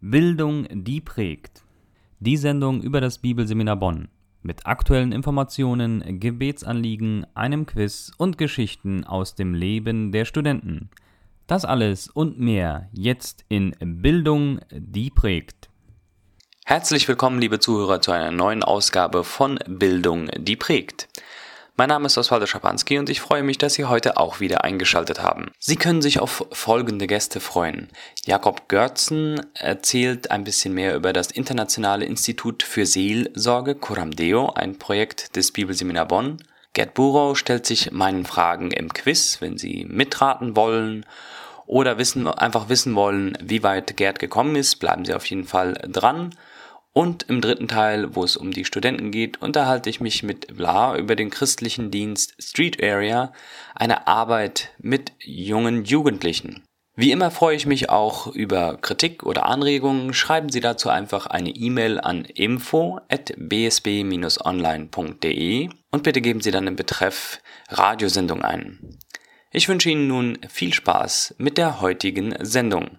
Bildung, die prägt. Die Sendung über das Bibelseminar Bonn. Mit aktuellen Informationen, Gebetsanliegen, einem Quiz und Geschichten aus dem Leben der Studenten. Das alles und mehr jetzt in Bildung, die prägt. Herzlich willkommen, liebe Zuhörer, zu einer neuen Ausgabe von Bildung, die prägt. Mein Name ist Oswaldo Schapanski und ich freue mich, dass Sie heute auch wieder eingeschaltet haben. Sie können sich auf folgende Gäste freuen. Jakob Görzen erzählt ein bisschen mehr über das Internationale Institut für Seelsorge Coramdeo, ein Projekt des Bibelseminar Bonn. Gerd Burow stellt sich meinen Fragen im Quiz, wenn Sie mitraten wollen oder wissen, einfach wissen wollen, wie weit Gerd gekommen ist, bleiben Sie auf jeden Fall dran. Und im dritten Teil, wo es um die Studenten geht, unterhalte ich mich mit Vla über den christlichen Dienst Street Area, eine Arbeit mit jungen Jugendlichen. Wie immer freue ich mich auch über Kritik oder Anregungen. Schreiben Sie dazu einfach eine E-Mail an info@bsb-online.de und bitte geben Sie dann im Betreff Radiosendung ein. Ich wünsche Ihnen nun viel Spaß mit der heutigen Sendung.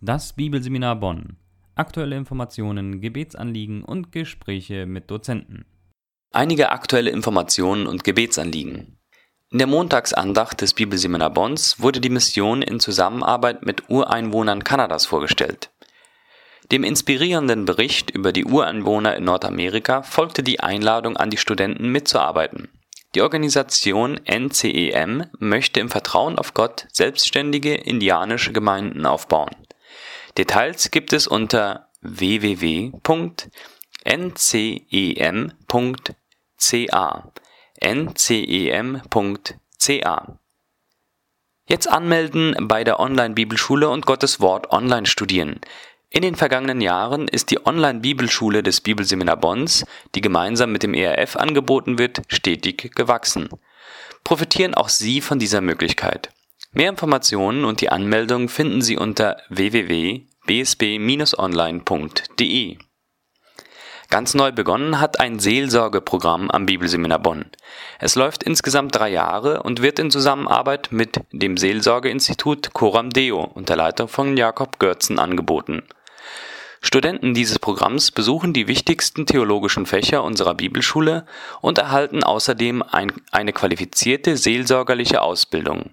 Das Bibelseminar Bonn aktuelle Informationen, Gebetsanliegen und Gespräche mit Dozenten. Einige aktuelle Informationen und Gebetsanliegen. In der Montagsandacht des Bibelseminar Bonns wurde die Mission in Zusammenarbeit mit Ureinwohnern Kanadas vorgestellt. Dem inspirierenden Bericht über die Ureinwohner in Nordamerika folgte die Einladung an die Studenten mitzuarbeiten. Die Organisation NCEM möchte im Vertrauen auf Gott selbstständige indianische Gemeinden aufbauen. Details gibt es unter www.ncem.ca ncem.ca Jetzt anmelden bei der Online-Bibelschule und Gottes Wort online studieren. In den vergangenen Jahren ist die Online-Bibelschule des Bibelseminar Bonns, die gemeinsam mit dem ERF angeboten wird, stetig gewachsen. Profitieren auch Sie von dieser Möglichkeit. Mehr Informationen und die Anmeldung finden Sie unter www.bsb-online.de. Ganz neu begonnen hat ein Seelsorgeprogramm am Bibelseminar Bonn. Es läuft insgesamt drei Jahre und wird in Zusammenarbeit mit dem Seelsorgeinstitut Coram Deo unter Leitung von Jakob Görzen angeboten. Studenten dieses Programms besuchen die wichtigsten theologischen Fächer unserer Bibelschule und erhalten außerdem ein, eine qualifizierte seelsorgerliche Ausbildung.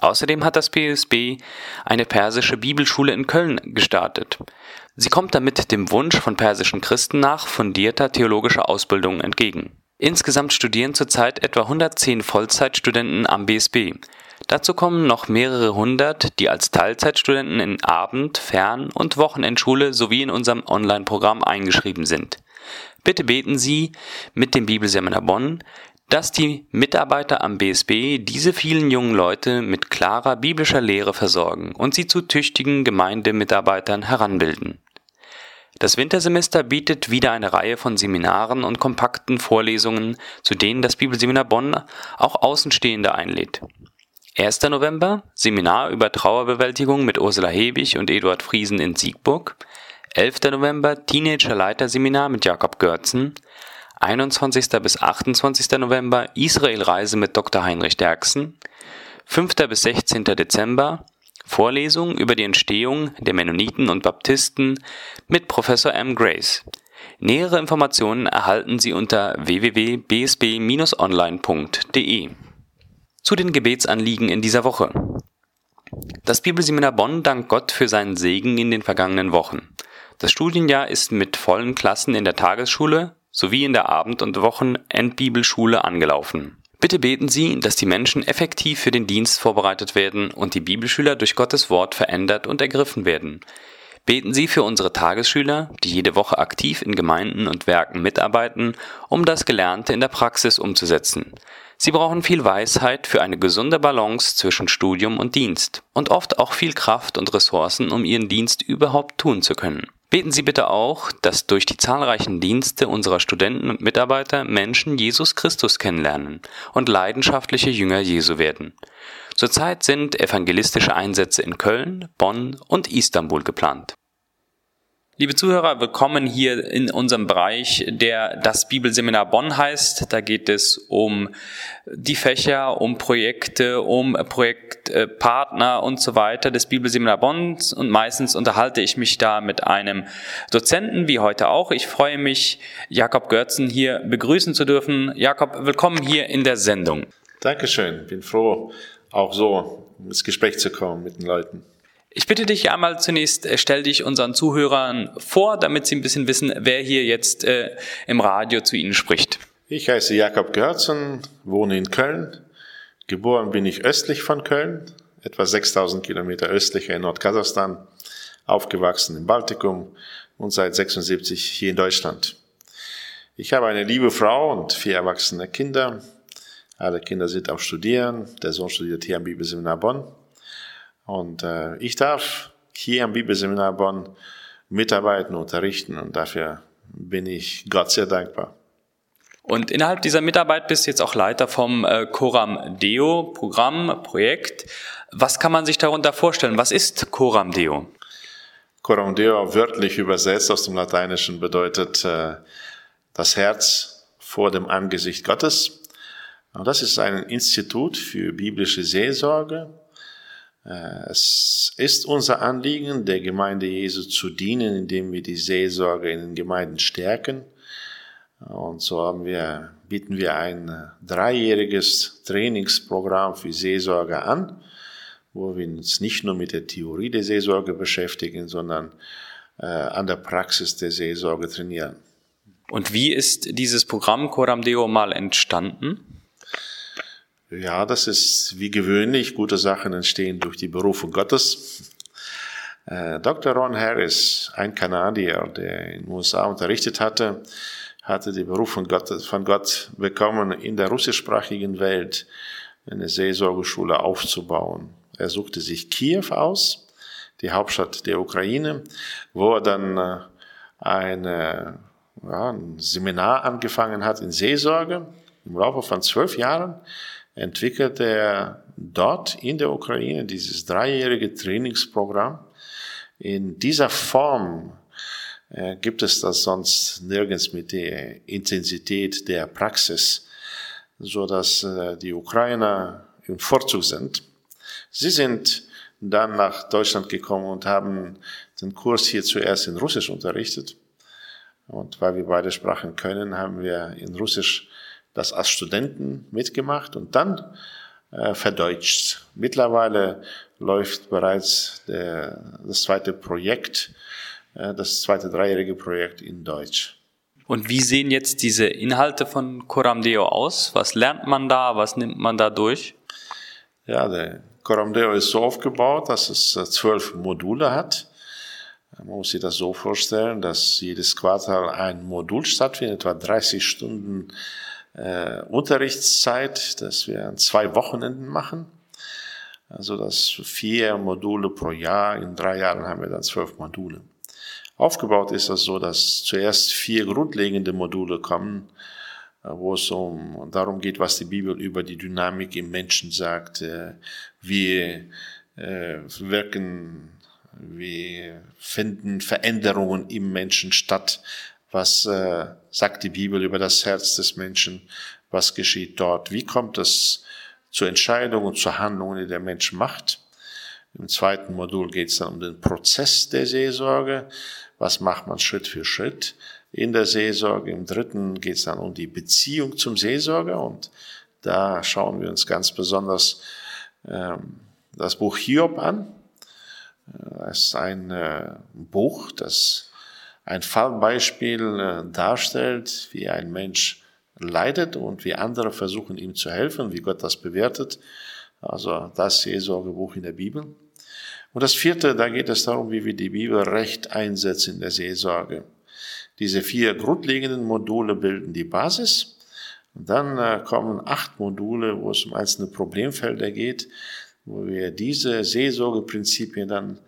Außerdem hat das PSB eine persische Bibelschule in Köln gestartet. Sie kommt damit dem Wunsch von persischen Christen nach fundierter theologischer Ausbildung entgegen. Insgesamt studieren zurzeit etwa 110 Vollzeitstudenten am BSB. Dazu kommen noch mehrere hundert, die als Teilzeitstudenten in Abend-, Fern- und Wochenendschule sowie in unserem Online-Programm eingeschrieben sind. Bitte beten Sie mit dem Bibelseminar Bonn, dass die Mitarbeiter am BSB diese vielen jungen Leute mit klarer biblischer Lehre versorgen und sie zu tüchtigen Gemeindemitarbeitern heranbilden. Das Wintersemester bietet wieder eine Reihe von Seminaren und kompakten Vorlesungen, zu denen das Bibelseminar Bonn auch Außenstehende einlädt. 1. November Seminar über Trauerbewältigung mit Ursula Hebig und Eduard Friesen in Siegburg. 11. November Teenager Leiterseminar mit Jakob Görzen. 21. bis 28. November Israelreise mit Dr. Heinrich Derksen, 5. bis 16. Dezember Vorlesung über die Entstehung der Mennoniten und Baptisten mit Professor M. Grace. Nähere Informationen erhalten Sie unter www.bsb-online.de. Zu den Gebetsanliegen in dieser Woche. Das Bibelseminar Bonn dankt Gott für seinen Segen in den vergangenen Wochen. Das Studienjahr ist mit vollen Klassen in der Tagesschule, sowie in der Abend- und Wochenendbibelschule angelaufen. Bitte beten Sie, dass die Menschen effektiv für den Dienst vorbereitet werden und die Bibelschüler durch Gottes Wort verändert und ergriffen werden. Beten Sie für unsere Tagesschüler, die jede Woche aktiv in Gemeinden und Werken mitarbeiten, um das Gelernte in der Praxis umzusetzen. Sie brauchen viel Weisheit für eine gesunde Balance zwischen Studium und Dienst und oft auch viel Kraft und Ressourcen, um ihren Dienst überhaupt tun zu können. Beten Sie bitte auch, dass durch die zahlreichen Dienste unserer Studenten und Mitarbeiter Menschen Jesus Christus kennenlernen und leidenschaftliche Jünger Jesu werden. Zurzeit sind evangelistische Einsätze in Köln, Bonn und Istanbul geplant. Liebe Zuhörer, willkommen hier in unserem Bereich, der das Bibelseminar Bonn heißt. Da geht es um die Fächer, um Projekte, um Projektpartner und so weiter des Bibelseminar Bonn. Und meistens unterhalte ich mich da mit einem Dozenten, wie heute auch. Ich freue mich, Jakob Görzen hier begrüßen zu dürfen. Jakob, willkommen hier in der Sendung. Dankeschön. Bin froh, auch so ins Gespräch zu kommen mit den Leuten. Ich bitte dich einmal zunächst, äh, stell dich unseren Zuhörern vor, damit sie ein bisschen wissen, wer hier jetzt äh, im Radio zu ihnen spricht. Ich heiße Jakob Görzen, wohne in Köln. Geboren bin ich östlich von Köln, etwa 6000 Kilometer östlicher in Nordkasachstan, aufgewachsen im Baltikum und seit 76 hier in Deutschland. Ich habe eine liebe Frau und vier erwachsene Kinder. Alle Kinder sind am Studieren. Der Sohn studiert hier am Bibelseminar Bonn. Und äh, ich darf hier am Bibelseminar Bonn mitarbeiten, unterrichten und dafür bin ich Gott sehr dankbar. Und innerhalb dieser Mitarbeit bist du jetzt auch Leiter vom äh, Coram Deo Programm, Projekt. Was kann man sich darunter vorstellen? Was ist Coram Deo? Coram Deo wörtlich übersetzt aus dem Lateinischen bedeutet äh, das Herz vor dem Angesicht Gottes. Und das ist ein Institut für biblische Seelsorge, es ist unser Anliegen, der Gemeinde Jesu zu dienen, indem wir die Seelsorge in den Gemeinden stärken. Und so haben wir, bieten wir ein dreijähriges Trainingsprogramm für Seelsorge an, wo wir uns nicht nur mit der Theorie der Seelsorge beschäftigen, sondern äh, an der Praxis der Seelsorge trainieren. Und wie ist dieses Programm Coram Deo mal entstanden? Ja, das ist wie gewöhnlich. Gute Sachen entstehen durch die Berufung Gottes. Äh, Dr. Ron Harris, ein Kanadier, der in den USA unterrichtet hatte, hatte die Berufung von Gott bekommen, in der russischsprachigen Welt eine Seelsorgeschule aufzubauen. Er suchte sich Kiew aus, die Hauptstadt der Ukraine, wo er dann äh, eine, ja, ein Seminar angefangen hat in Seelsorge im Laufe von zwölf Jahren entwickelte er dort in der Ukraine dieses dreijährige Trainingsprogramm. In dieser Form äh, gibt es das sonst nirgends mit der Intensität der Praxis, so dass äh, die Ukrainer im Vorzug sind. Sie sind dann nach Deutschland gekommen und haben den Kurs hier zuerst in Russisch unterrichtet. Und weil wir beide Sprachen können, haben wir in Russisch das als Studenten mitgemacht und dann äh, verdeutscht. Mittlerweile läuft bereits der, das zweite Projekt, äh, das zweite dreijährige Projekt in Deutsch. Und wie sehen jetzt diese Inhalte von Coram Deo aus? Was lernt man da? Was nimmt man da durch? Ja, der Coram Deo ist so aufgebaut, dass es äh, zwölf Module hat. Man muss sich das so vorstellen, dass jedes Quartal ein Modul stattfindet, etwa 30 Stunden äh, Unterrichtszeit, dass wir an zwei Wochenenden machen. Also das vier Module pro Jahr. In drei Jahren haben wir dann zwölf Module. Aufgebaut ist das so, dass zuerst vier grundlegende Module kommen, äh, wo es um darum geht, was die Bibel über die Dynamik im Menschen sagt, äh, wie äh, wirken, wie finden Veränderungen im Menschen statt, was äh, sagt die Bibel über das Herz des Menschen? Was geschieht dort? Wie kommt es zu Entscheidungen und zu Handlungen, die der Mensch macht? Im zweiten Modul geht es dann um den Prozess der Seelsorge. Was macht man Schritt für Schritt in der Seelsorge? Im dritten geht es dann um die Beziehung zum Seelsorger und da schauen wir uns ganz besonders ähm, das Buch Hiob an. Das ist ein äh, Buch, das ein Fallbeispiel äh, darstellt, wie ein Mensch leidet und wie andere versuchen ihm zu helfen, wie Gott das bewertet. Also das Seelsorgebuch in der Bibel. Und das vierte, da geht es darum, wie wir die Bibel recht einsetzen in der Seelsorge. Diese vier grundlegenden Module bilden die Basis. Und dann äh, kommen acht Module, wo es um einzelne Problemfelder geht, wo wir diese Seelsorgeprinzipien dann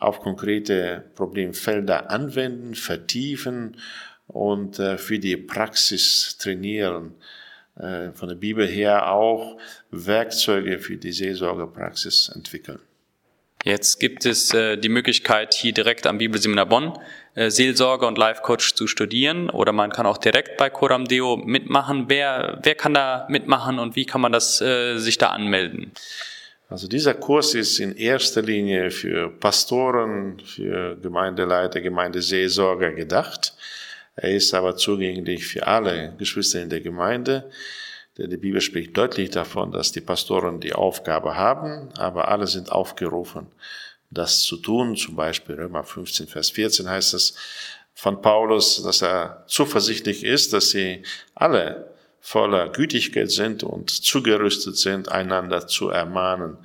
auf konkrete Problemfelder anwenden, vertiefen und äh, für die Praxis trainieren. Äh, von der Bibel her auch Werkzeuge für die Seelsorgepraxis entwickeln. Jetzt gibt es äh, die Möglichkeit, hier direkt am Bibelseminar Bonn Seelsorge und Life Coach zu studieren oder man kann auch direkt bei Coram Deo mitmachen. Wer, wer kann da mitmachen und wie kann man das sich da anmelden? Also dieser Kurs ist in erster Linie für Pastoren, für Gemeindeleiter, Gemeindeseelsorger gedacht. Er ist aber zugänglich für alle Geschwister in der Gemeinde. Denn die Bibel spricht deutlich davon, dass die Pastoren die Aufgabe haben, aber alle sind aufgerufen, das zu tun. Zum Beispiel Römer 15, Vers 14 heißt es von Paulus, dass er zuversichtlich ist, dass sie alle voller Gütigkeit sind und zugerüstet sind, einander zu ermahnen.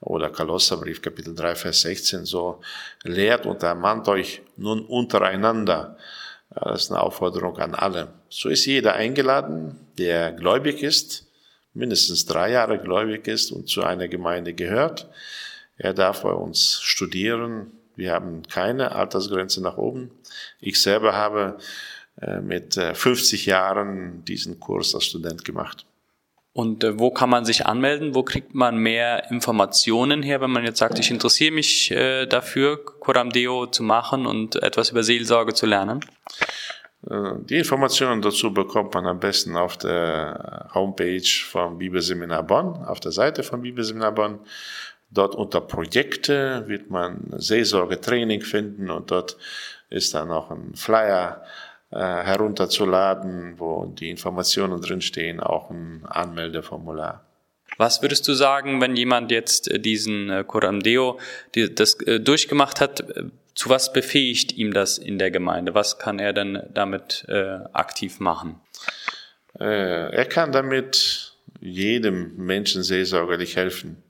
Oder Kolosserbrief Kapitel 3, Vers 16 so, lehrt und ermahnt euch nun untereinander. Das ist eine Aufforderung an alle. So ist jeder eingeladen, der gläubig ist, mindestens drei Jahre gläubig ist und zu einer Gemeinde gehört. Er darf bei uns studieren. Wir haben keine Altersgrenze nach oben. Ich selber habe mit 50 äh, Jahren diesen Kurs als Student gemacht. Und äh, wo kann man sich anmelden? Wo kriegt man mehr Informationen her, wenn man jetzt sagt, ich interessiere mich äh, dafür, Coram Deo zu machen und etwas über Seelsorge zu lernen? Die Informationen dazu bekommt man am besten auf der Homepage vom Bibelseminar Bonn, auf der Seite vom Bibelseminar Bonn. Dort unter Projekte wird man Seelsorge-Training finden und dort ist dann auch ein Flyer äh, herunterzuladen, wo die Informationen drinstehen, auch ein Anmeldeformular. Was würdest du sagen, wenn jemand jetzt äh, diesen äh, Coram Deo das durchgemacht hat? Zu was befähigt ihm das in der Gemeinde? Was kann er denn damit aktiv machen? Er kann damit jedem Menschen seelsorgerlich helfen.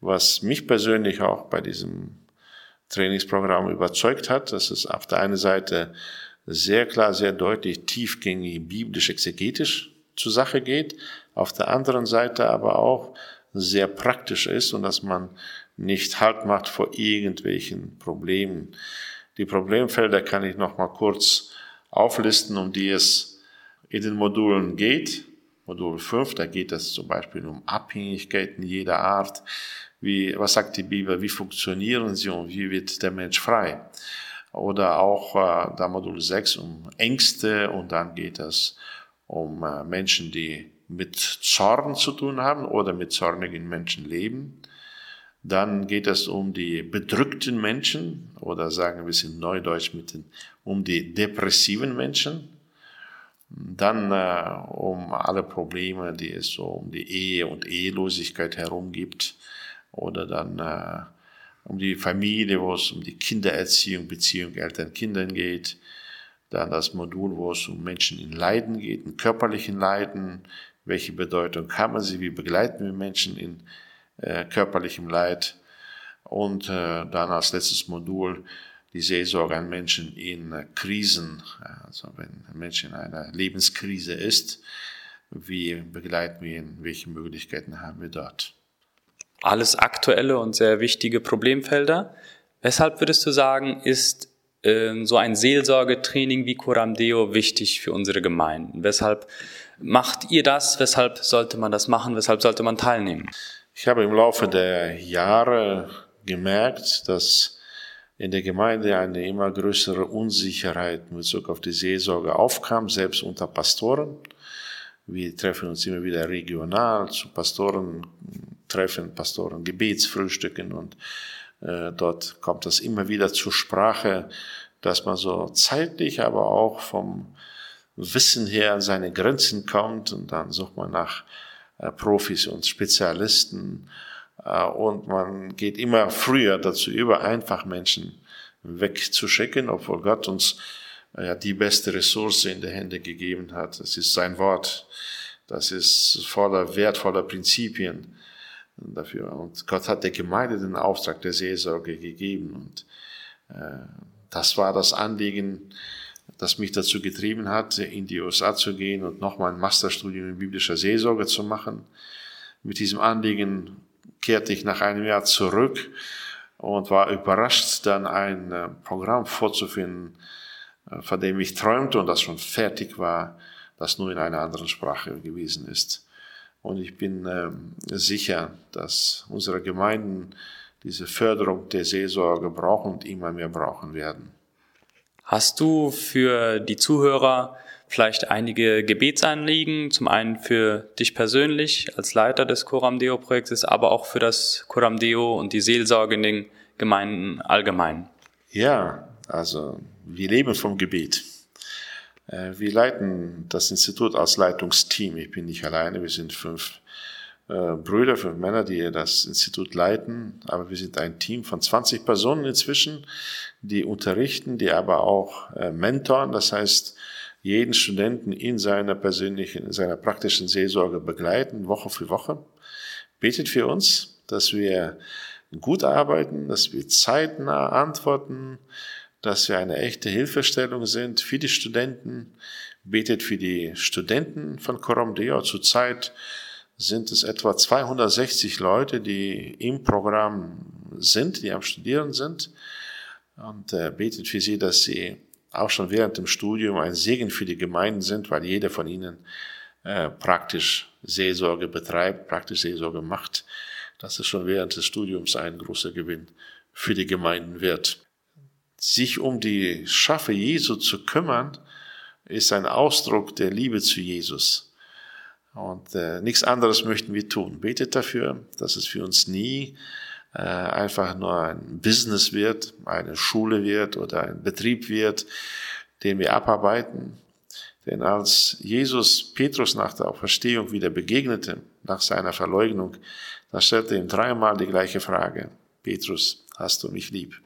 Was mich persönlich auch bei diesem Trainingsprogramm überzeugt hat, dass es auf der einen Seite sehr klar, sehr deutlich tiefgängig biblisch-exegetisch zur Sache geht, auf der anderen Seite aber auch sehr praktisch ist und dass man nicht Halt macht vor irgendwelchen Problemen. Die Problemfelder kann ich noch mal kurz auflisten, um die es in den Modulen geht. Modul 5, da geht es zum Beispiel um Abhängigkeiten jeder Art. Wie, was sagt die Bibel? Wie funktionieren sie und wie wird der Mensch frei? Oder auch äh, da Modul 6 um Ängste und dann geht es um äh, Menschen, die mit Zorn zu tun haben oder mit zornigen Menschen leben. Dann geht es um die bedrückten Menschen oder sagen wir es in Neudeutsch mit den, um die depressiven Menschen. Dann äh, um alle Probleme, die es so um die Ehe und Ehelosigkeit herum gibt. Oder dann äh, um die Familie, wo es um die Kindererziehung, Beziehung Eltern-Kindern geht. Dann das Modul, wo es um Menschen in Leiden geht, in körperlichen Leiden. Welche Bedeutung haben sie? Wie begleiten wir Menschen in äh, körperlichem Leid? Und äh, dann als letztes Modul die Seelsorge an Menschen in äh, Krisen. Also wenn ein Mensch in einer Lebenskrise ist, wie begleiten wir ihn? Welche Möglichkeiten haben wir dort? Alles aktuelle und sehr wichtige Problemfelder. Weshalb würdest du sagen, ist äh, so ein Seelsorgetraining wie Coram Deo wichtig für unsere Gemeinden? Weshalb macht ihr das? Weshalb sollte man das machen? Weshalb sollte man teilnehmen? Ich habe im Laufe der Jahre gemerkt, dass in der Gemeinde eine immer größere Unsicherheit in Bezug auf die Seelsorge aufkam, selbst unter Pastoren. Wir treffen uns immer wieder regional zu Pastoren Treffen, Pastoren, Gebetsfrühstücken und äh, dort kommt das immer wieder zur Sprache, dass man so zeitlich, aber auch vom Wissen her an seine Grenzen kommt und dann sucht man nach äh, Profis und Spezialisten äh, und man geht immer früher dazu über, einfach Menschen wegzuschicken, obwohl Gott uns ja die beste Ressource in die Hände gegeben hat. Das ist sein Wort. Das ist voller wertvoller Prinzipien dafür. Und Gott hat der Gemeinde den Auftrag der Seelsorge gegeben. Und äh, das war das Anliegen, das mich dazu getrieben hat, in die USA zu gehen und nochmal ein Masterstudium in biblischer Seelsorge zu machen. Mit diesem Anliegen kehrte ich nach einem Jahr zurück und war überrascht, dann ein äh, Programm vorzufinden, von dem ich träumte und das schon fertig war, das nur in einer anderen Sprache gewesen ist. Und ich bin äh, sicher, dass unsere Gemeinden diese Förderung der Seelsorge brauchen und immer mehr brauchen werden. Hast du für die Zuhörer vielleicht einige Gebetsanliegen, zum einen für dich persönlich als Leiter des Coram Deo Projektes, aber auch für das Coram Deo und die Seelsorge in den Gemeinden allgemein? Ja, also wir leben vom Gebet. Äh, wir leiten das Institut als Leitungsteam. Ich bin nicht alleine, wir sind fünf äh, Brüder, fünf Männer, die das Institut leiten, aber wir sind ein Team von 20 Personen inzwischen, die unterrichten, die aber auch äh, mentoren, das heißt, jeden Studenten in seiner persönlichen, in seiner praktischen Seelsorge begleiten, Woche für Woche. Betet für uns, dass wir gut arbeiten, dass wir zeitnah antworten, dass wir eine echte Hilfestellung sind für die Studenten. Betet für die Studenten von Coram Deo. Zurzeit sind es etwa 260 Leute, die im Programm sind, die am Studieren sind. Und äh, betet für sie, dass sie auch schon während dem Studium ein Segen für die Gemeinden sind, weil jeder von ihnen äh, praktisch Seelsorge betreibt, praktisch Seelsorge macht. Dass es schon während des Studiums ein großer Gewinn für die Gemeinden wird. Sich um die Schafe Jesu zu kümmern, ist ein Ausdruck der Liebe zu Jesus. Und äh, nichts anderes möchten wir tun. Betet dafür, dass es für uns nie äh, einfach nur ein Business wird, eine Schule wird oder ein Betrieb wird, den wir abarbeiten. Denn als Jesus Petrus nach der Auferstehung wieder begegnete, nach seiner Verleugnung, da stellte ihm dreimal die gleiche Frage. Petrus, hast du mich lieb?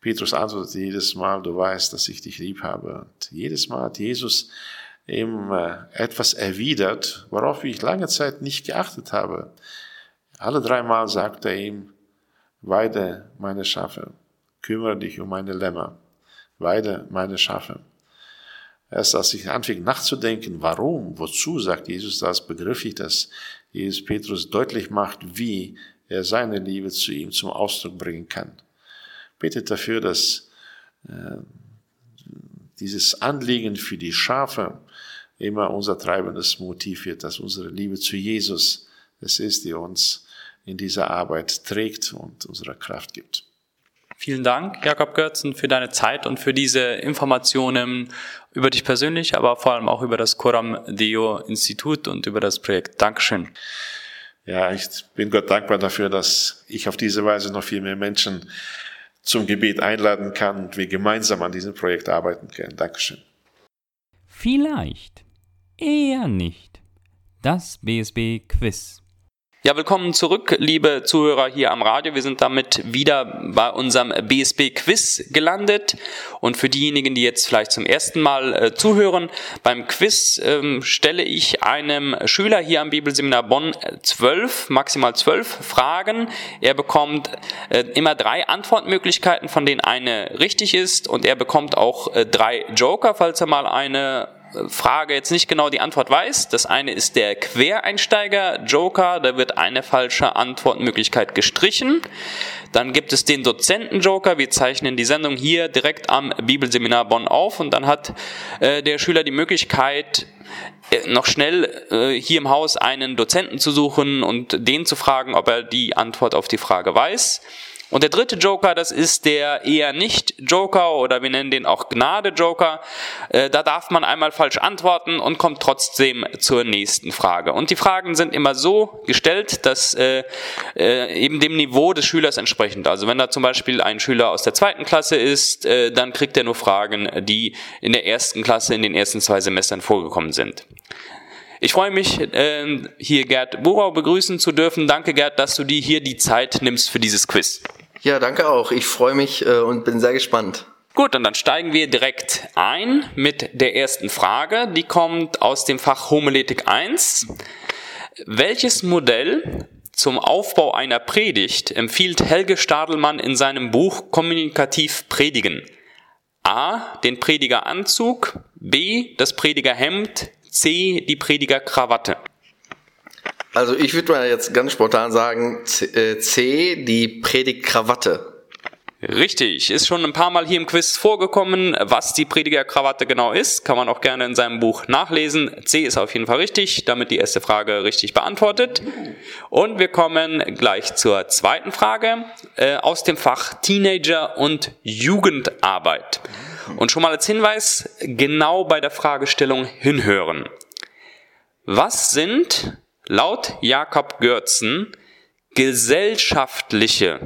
Petrus antwortete jedes Mal, du weißt, dass ich dich lieb habe. Und jedes Mal hat Jesus ihm äh, etwas erwidert, worauf ich lange Zeit nicht geachtet habe. Alle dreimal sagt er ihm, weide meine Schafe, kümmere dich um meine Lämmer, weide meine Schafe. Erst als ich anfing nachzudenken, warum, wozu sagt Jesus das, begriff ich, dass Jesus Petrus deutlich macht, wie er seine Liebe zu ihm zum Ausdruck bringen kann. Betet dafür, dass äh, dieses Anliegen für die Schafe immer unser treibendes Motiv wird, dass unsere Liebe zu Jesus es ist, die uns in dieser Arbeit trägt und unsere Kraft gibt. Vielen Dank, Jakob Görzen, für deine Zeit und für diese Informationen über dich persönlich, aber vor allem auch über das Coram Deo Institut und über das Projekt. Dankeschön. Ja, ich bin Gott dankbar dafür, dass ich auf diese Weise noch viel mehr Menschen zum Gebet einladen kann und wir gemeinsam an diesem Projekt arbeiten können. Dankeschön. Vielleicht, eher nicht. Das BSB Quiz. Ja, willkommen zurück, liebe Zuhörer hier am Radio. Wir sind damit wieder bei unserem BSB Quiz gelandet. Und für diejenigen, die jetzt vielleicht zum ersten Mal äh, zuhören, beim Quiz ähm, stelle ich einem Schüler hier am Bibelseminar Bonn zwölf, maximal zwölf Fragen. Er bekommt äh, immer drei Antwortmöglichkeiten, von denen eine richtig ist. Und er bekommt auch äh, drei Joker, falls er mal eine Frage jetzt nicht genau die Antwort weiß. Das eine ist der Quereinsteiger Joker, da wird eine falsche Antwortmöglichkeit gestrichen. Dann gibt es den Dozenten Joker. Wir zeichnen die Sendung hier direkt am Bibelseminar Bonn auf und dann hat äh, der Schüler die Möglichkeit, äh, noch schnell äh, hier im Haus einen Dozenten zu suchen und den zu fragen, ob er die Antwort auf die Frage weiß. Und der dritte Joker, das ist der eher nicht Joker oder wir nennen den auch Gnade Joker. Äh, da darf man einmal falsch antworten und kommt trotzdem zur nächsten Frage. Und die Fragen sind immer so gestellt, dass äh, äh, eben dem Niveau des Schülers entsprechend. Also wenn da zum Beispiel ein Schüler aus der zweiten Klasse ist, dann kriegt er nur Fragen, die in der ersten Klasse in den ersten zwei Semestern vorgekommen sind. Ich freue mich, hier Gerd Burau begrüßen zu dürfen. Danke, Gerd, dass du dir hier die Zeit nimmst für dieses Quiz. Ja, danke auch. Ich freue mich äh, und bin sehr gespannt. Gut, und dann steigen wir direkt ein mit der ersten Frage. Die kommt aus dem Fach Homiletik 1. Welches Modell zum Aufbau einer Predigt empfiehlt Helge Stadelmann in seinem Buch Kommunikativ Predigen? A. Den Predigeranzug, B. Das Predigerhemd, C. Die Predigerkrawatte. Also ich würde mal jetzt ganz spontan sagen, C, äh, C die Predigtkrawatte. Richtig, ist schon ein paar Mal hier im Quiz vorgekommen, was die Predigerkrawatte genau ist. Kann man auch gerne in seinem Buch nachlesen. C ist auf jeden Fall richtig, damit die erste Frage richtig beantwortet. Und wir kommen gleich zur zweiten Frage äh, aus dem Fach Teenager und Jugendarbeit. Und schon mal als Hinweis, genau bei der Fragestellung hinhören. Was sind laut Jakob Görzen gesellschaftliche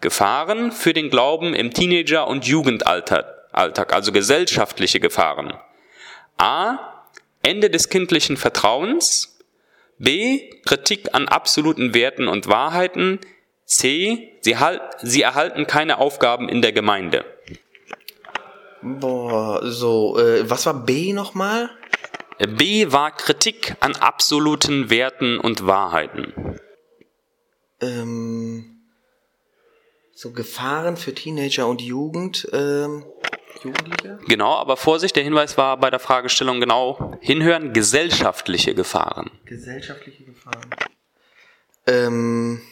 Gefahren für den Glauben im Teenager- und Jugendalltag, also gesellschaftliche Gefahren. A. Ende des kindlichen Vertrauens. B. Kritik an absoluten Werten und Wahrheiten. C. Sie, sie erhalten keine Aufgaben in der Gemeinde. Boah, so, äh, was war B nochmal? B war Kritik an absoluten Werten und Wahrheiten. Ähm, so Gefahren für Teenager und Jugend, ähm, Jugendliche? Genau, aber Vorsicht, der Hinweis war bei der Fragestellung genau hinhören, gesellschaftliche Gefahren. Gesellschaftliche Gefahren. Ähm,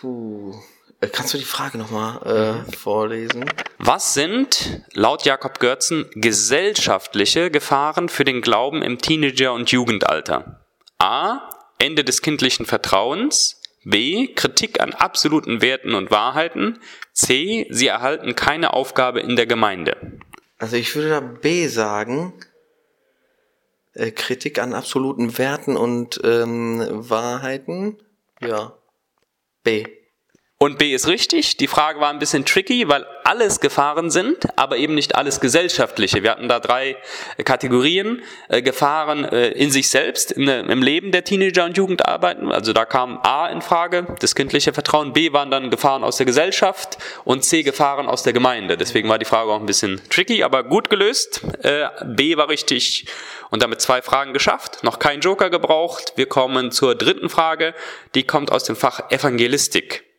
puh. Äh, kannst du die Frage nochmal äh, vorlesen? Was sind laut Jakob Görzen gesellschaftliche Gefahren für den Glauben im Teenager- und Jugendalter? A. Ende des kindlichen Vertrauens. B. Kritik an absoluten Werten und Wahrheiten. C. Sie erhalten keine Aufgabe in der Gemeinde. Also ich würde da B sagen. Äh, Kritik an absoluten Werten und ähm, Wahrheiten. Ja. B. Und B ist richtig. Die Frage war ein bisschen tricky, weil alles Gefahren sind, aber eben nicht alles gesellschaftliche. Wir hatten da drei Kategorien. Äh, Gefahren äh, in sich selbst, im Leben der Teenager und Jugendarbeiten. Also da kam A in Frage, das kindliche Vertrauen. B waren dann Gefahren aus der Gesellschaft und C Gefahren aus der Gemeinde. Deswegen war die Frage auch ein bisschen tricky, aber gut gelöst. Äh, B war richtig und damit zwei Fragen geschafft. Noch kein Joker gebraucht. Wir kommen zur dritten Frage. Die kommt aus dem Fach Evangelistik.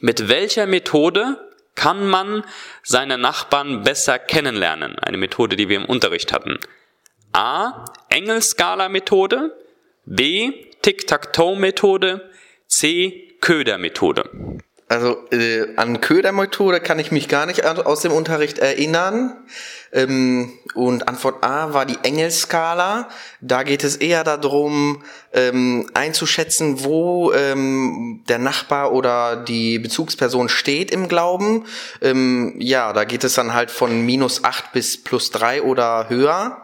Mit welcher Methode kann man seine Nachbarn besser kennenlernen? Eine Methode, die wir im Unterricht hatten. A. Engelskala-Methode. B. Tic-Tac-Toe-Methode. C. Köder-Methode. Also äh, an Ködermethode kann ich mich gar nicht aus dem Unterricht erinnern. Ähm, und Antwort A war die Engelskala. Da geht es eher darum, ähm, einzuschätzen, wo ähm, der Nachbar oder die Bezugsperson steht im Glauben. Ähm, ja, da geht es dann halt von minus acht bis plus drei oder höher.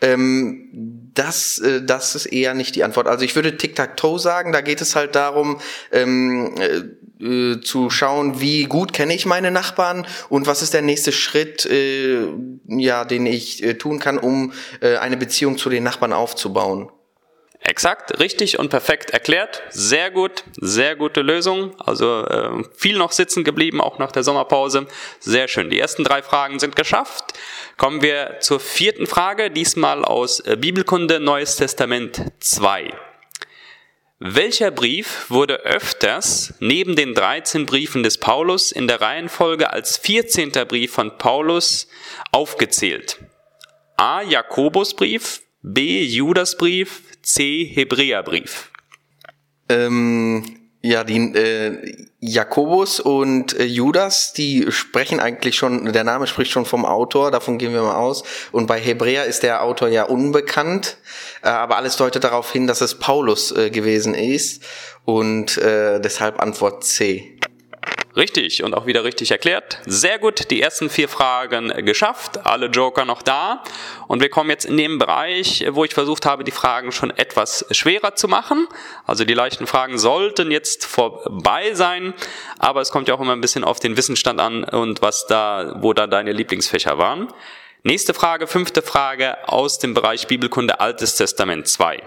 Ähm, das, äh, das ist eher nicht die Antwort. Also ich würde Tic-Tac-Toe sagen, da geht es halt darum, ähm, äh, zu schauen, wie gut kenne ich meine Nachbarn und was ist der nächste Schritt, äh, ja, den ich äh, tun kann, um äh, eine Beziehung zu den Nachbarn aufzubauen. Exakt, richtig und perfekt erklärt. Sehr gut, sehr gute Lösung. Also äh, viel noch sitzen geblieben, auch nach der Sommerpause. Sehr schön. Die ersten drei Fragen sind geschafft. Kommen wir zur vierten Frage, diesmal aus äh, Bibelkunde Neues Testament 2. Welcher Brief wurde öfters neben den 13 Briefen des Paulus in der Reihenfolge als 14. Brief von Paulus aufgezählt? A. Jakobusbrief, B. Judasbrief, C. Hebräerbrief. Ähm, ja, die äh, Jakobus und äh, Judas, die sprechen eigentlich schon, der Name spricht schon vom Autor, davon gehen wir mal aus. Und bei Hebräer ist der Autor ja unbekannt, äh, aber alles deutet darauf hin, dass es Paulus äh, gewesen ist. Und äh, deshalb Antwort C. Richtig und auch wieder richtig erklärt. Sehr gut, die ersten vier Fragen geschafft, alle Joker noch da. Und wir kommen jetzt in den Bereich, wo ich versucht habe, die Fragen schon etwas schwerer zu machen. Also die leichten Fragen sollten jetzt vorbei sein, aber es kommt ja auch immer ein bisschen auf den Wissensstand an und was da, wo da deine Lieblingsfächer waren. Nächste Frage, fünfte Frage aus dem Bereich Bibelkunde Altes Testament 2.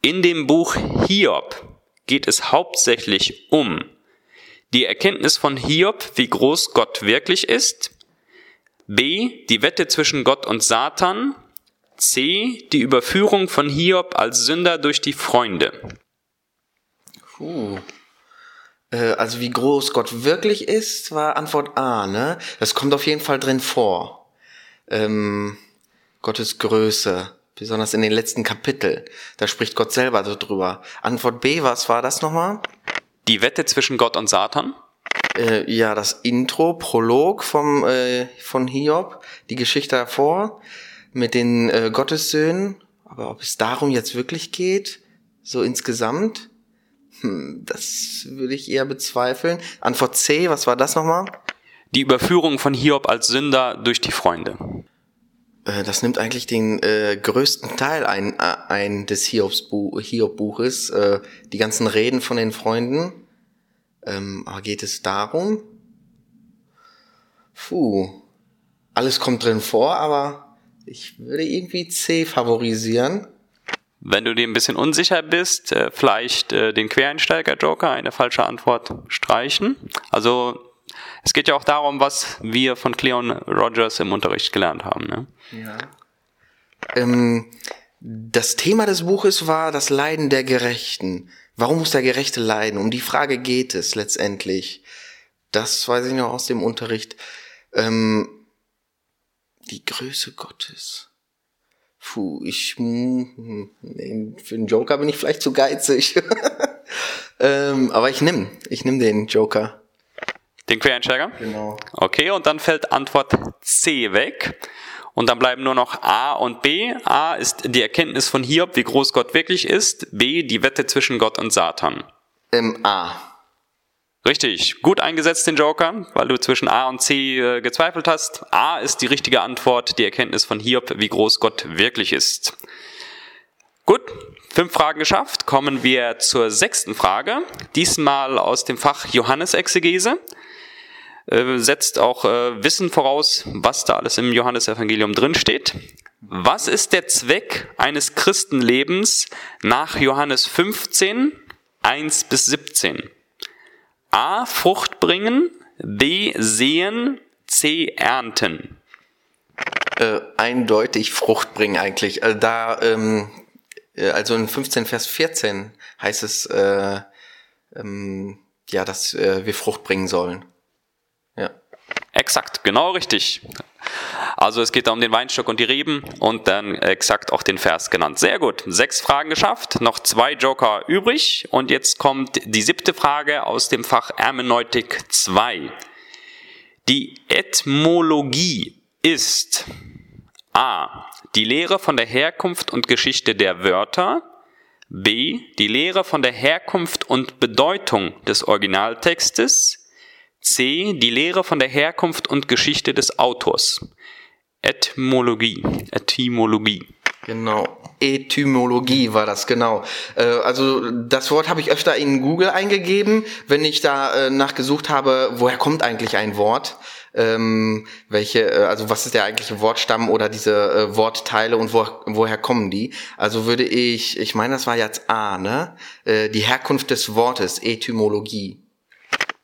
In dem Buch Hiob geht es hauptsächlich um die Erkenntnis von Hiob, wie groß Gott wirklich ist. B. Die Wette zwischen Gott und Satan. C. Die Überführung von Hiob als Sünder durch die Freunde. Puh. Äh, also wie groß Gott wirklich ist, war Antwort A, ne? Das kommt auf jeden Fall drin vor. Ähm, Gottes Größe, besonders in den letzten Kapiteln. Da spricht Gott selber so drüber. Antwort B, was war das nochmal? Die Wette zwischen Gott und Satan? Äh, ja, das Intro, Prolog vom, äh, von Hiob, die Geschichte davor mit den äh, Gottessöhnen. Aber ob es darum jetzt wirklich geht, so insgesamt, hm, das würde ich eher bezweifeln. Antwort C, was war das nochmal? Die Überführung von Hiob als Sünder durch die Freunde. Äh, das nimmt eigentlich den äh, größten Teil ein, äh, ein des Hiob-Buches, äh, die ganzen Reden von den Freunden. Ähm, aber geht es darum? Puh, alles kommt drin vor, aber ich würde irgendwie C favorisieren. Wenn du dir ein bisschen unsicher bist, äh, vielleicht den Quereinsteiger-Joker, eine falsche Antwort streichen. Also es geht ja auch darum, was wir von Cleon Rogers im Unterricht gelernt haben. Ne? Ja. Ähm, das Thema des Buches war das Leiden der Gerechten. Warum muss der Gerechte leiden? Um die Frage geht es letztendlich. Das weiß ich noch aus dem Unterricht. Ähm, die Größe Gottes. Puh, ich, hm, nee, für den Joker bin ich vielleicht zu geizig. ähm, aber ich nimm, ich nimm den Joker. Den Quereinsteiger? Genau. Okay, und dann fällt Antwort C weg. Und dann bleiben nur noch A und B. A ist die Erkenntnis von Hiob, wie groß Gott wirklich ist. B, die Wette zwischen Gott und Satan. Ähm, A. Richtig, gut eingesetzt den Joker, weil du zwischen A und C äh, gezweifelt hast. A ist die richtige Antwort, die Erkenntnis von Hiob, wie groß Gott wirklich ist. Gut, fünf Fragen geschafft. Kommen wir zur sechsten Frage. Diesmal aus dem Fach Johannesexegese. Äh, setzt auch äh, Wissen voraus, was da alles im Johannesevangelium drinsteht. Was ist der Zweck eines Christenlebens nach Johannes 15, 1 bis 17? A. Frucht bringen, B. Sehen, C. Ernten. Äh, eindeutig Frucht bringen eigentlich. Also da, ähm, äh, also in 15 Vers 14 heißt es, äh, ähm, ja, dass äh, wir Frucht bringen sollen. Exakt, genau richtig. Also es geht da um den Weinstock und die Reben und dann exakt auch den Vers genannt. Sehr gut, sechs Fragen geschafft, noch zwei Joker übrig und jetzt kommt die siebte Frage aus dem Fach Hermeneutik 2. Die Etymologie ist a. die Lehre von der Herkunft und Geschichte der Wörter, b. die Lehre von der Herkunft und Bedeutung des Originaltextes, C. Die Lehre von der Herkunft und Geschichte des Autors. Etymologie. Etymologie. Genau. Etymologie war das, genau. Äh, also das Wort habe ich öfter in Google eingegeben, wenn ich da äh, nachgesucht habe, woher kommt eigentlich ein Wort? Ähm, welche, äh, also was ist der eigentliche Wortstamm oder diese Wortteile und wo, woher kommen die? Also würde ich, ich meine, das war jetzt A, ne? Die Herkunft des Wortes, Etymologie.